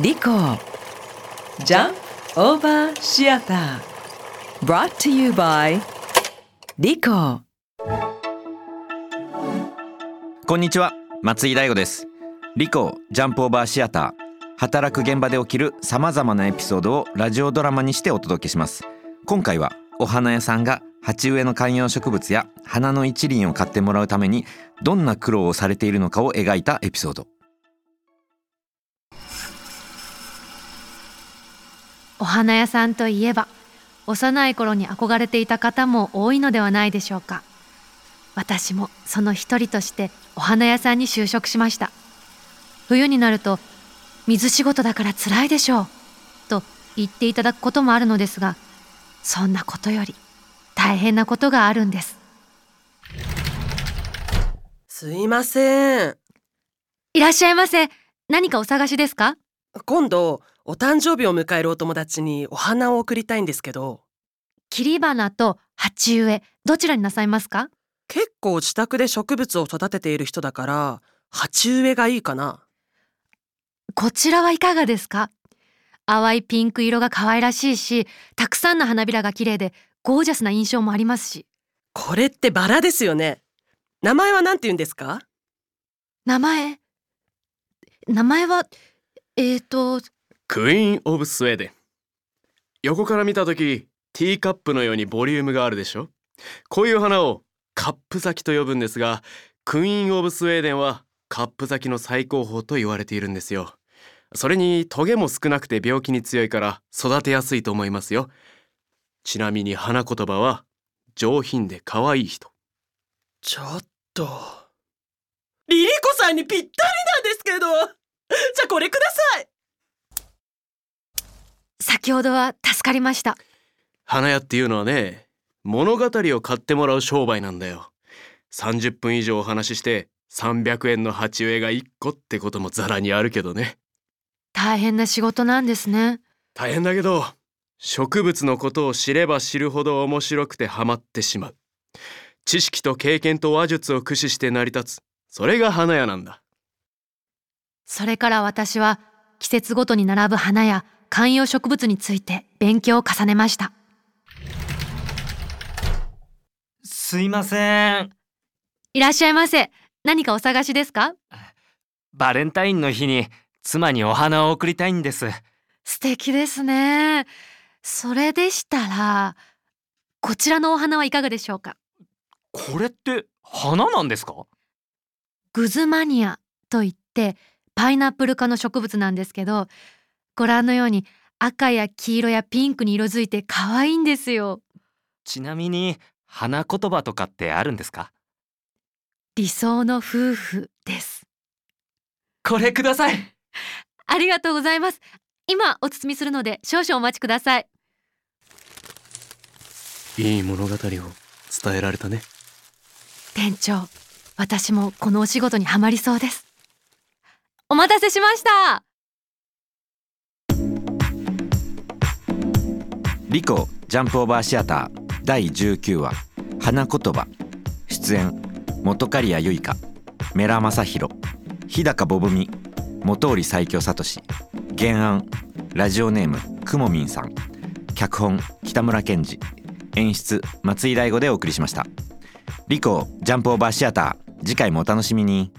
リコジャンオーバーシアター brought to you by リコこんにちは。松井大吾です。リコジャンプオーバーシアター働く現場で起きるさまざまなエピソードをラジオドラマにしてお届けします。今回はお花屋さんが鉢植えの観葉植物や花の一輪を買ってもらうためにどんな苦労をされているのかを描いたエピソード。お花屋さんといえば幼い頃に憧れていた方も多いのではないでしょうか。私もその一人としてお花屋さんに就職しました。冬になると水仕事だから辛いでしょうと言っていただくこともあるのですがそんなことより大変なことがあるんです。すいません。いらっしゃいませ。何かお探しですか？今度、お誕生日を迎えるお友達にお花を贈りたいんですけど、切り花と鉢植えどちらになさいますか？結構自宅で植物を育てている人だから、鉢植えがいいかな。こちらはいかがですか？淡いピンク色が可愛らしいしたくさんの花びらが綺麗でゴージャスな印象もありますし。これってバラですよね。名前は何て言うんですか？名前？名前はえーとクイーン・オブ・スウェーデン横から見た時ティーカップのようにボリュームがあるでしょ？こういう花をカップ咲きと呼ぶんですがクイーン・オブ・スウェーデンはカップ咲きの最高峰と言われているんですよそれにトゲも少なくて病気に強いから育てやすいと思いますよちなみに花言葉は上品で可愛い人ちょっと。リリコさんにぴったりなんですけど。じゃあこれください。先ほどは助かりました。花屋っていうのはね物語を買ってもらう商売なんだよ。30分以上お話しして300円の鉢植えが1個ってこともザラにあるけどね。大変な仕事なんですね。大変だけど植物のことを知れば知るほど面白くてハマってしまう。知識と経験と話術を駆使して成り立つ。それが花屋なんだ。それから私は季節ごとに並ぶ花や観葉植物について勉強を重ねました。すいません。いらっしゃいませ。何かお探しですか？バレンタインの日に妻にお花を贈りたいんです。素敵ですね。それでしたらこちらのお花はいかがでしょうか？これって花なんですか？グズマニアといってパイナップル科の植物なんですけどご覧のように赤や黄色やピンクに色づいて可愛いんですよ。ちなみに花言葉とかってあるんですか？理想の夫婦です。これください。ありがとうございます。今お包みするので少々お待ちください。いい物語を伝えられたね。店長私もこのお仕事にはまりそうです。お待たせしましたリコジャンプオーバーシアター第19話花言葉。出演本刈谷由香メラ正弘日高ボブミ本織最強聡原案ラジオネームくもみんさん脚本北村健二演出松井大吾でお送りしました。リコジャンプオーバーシアター次回もお楽しみに。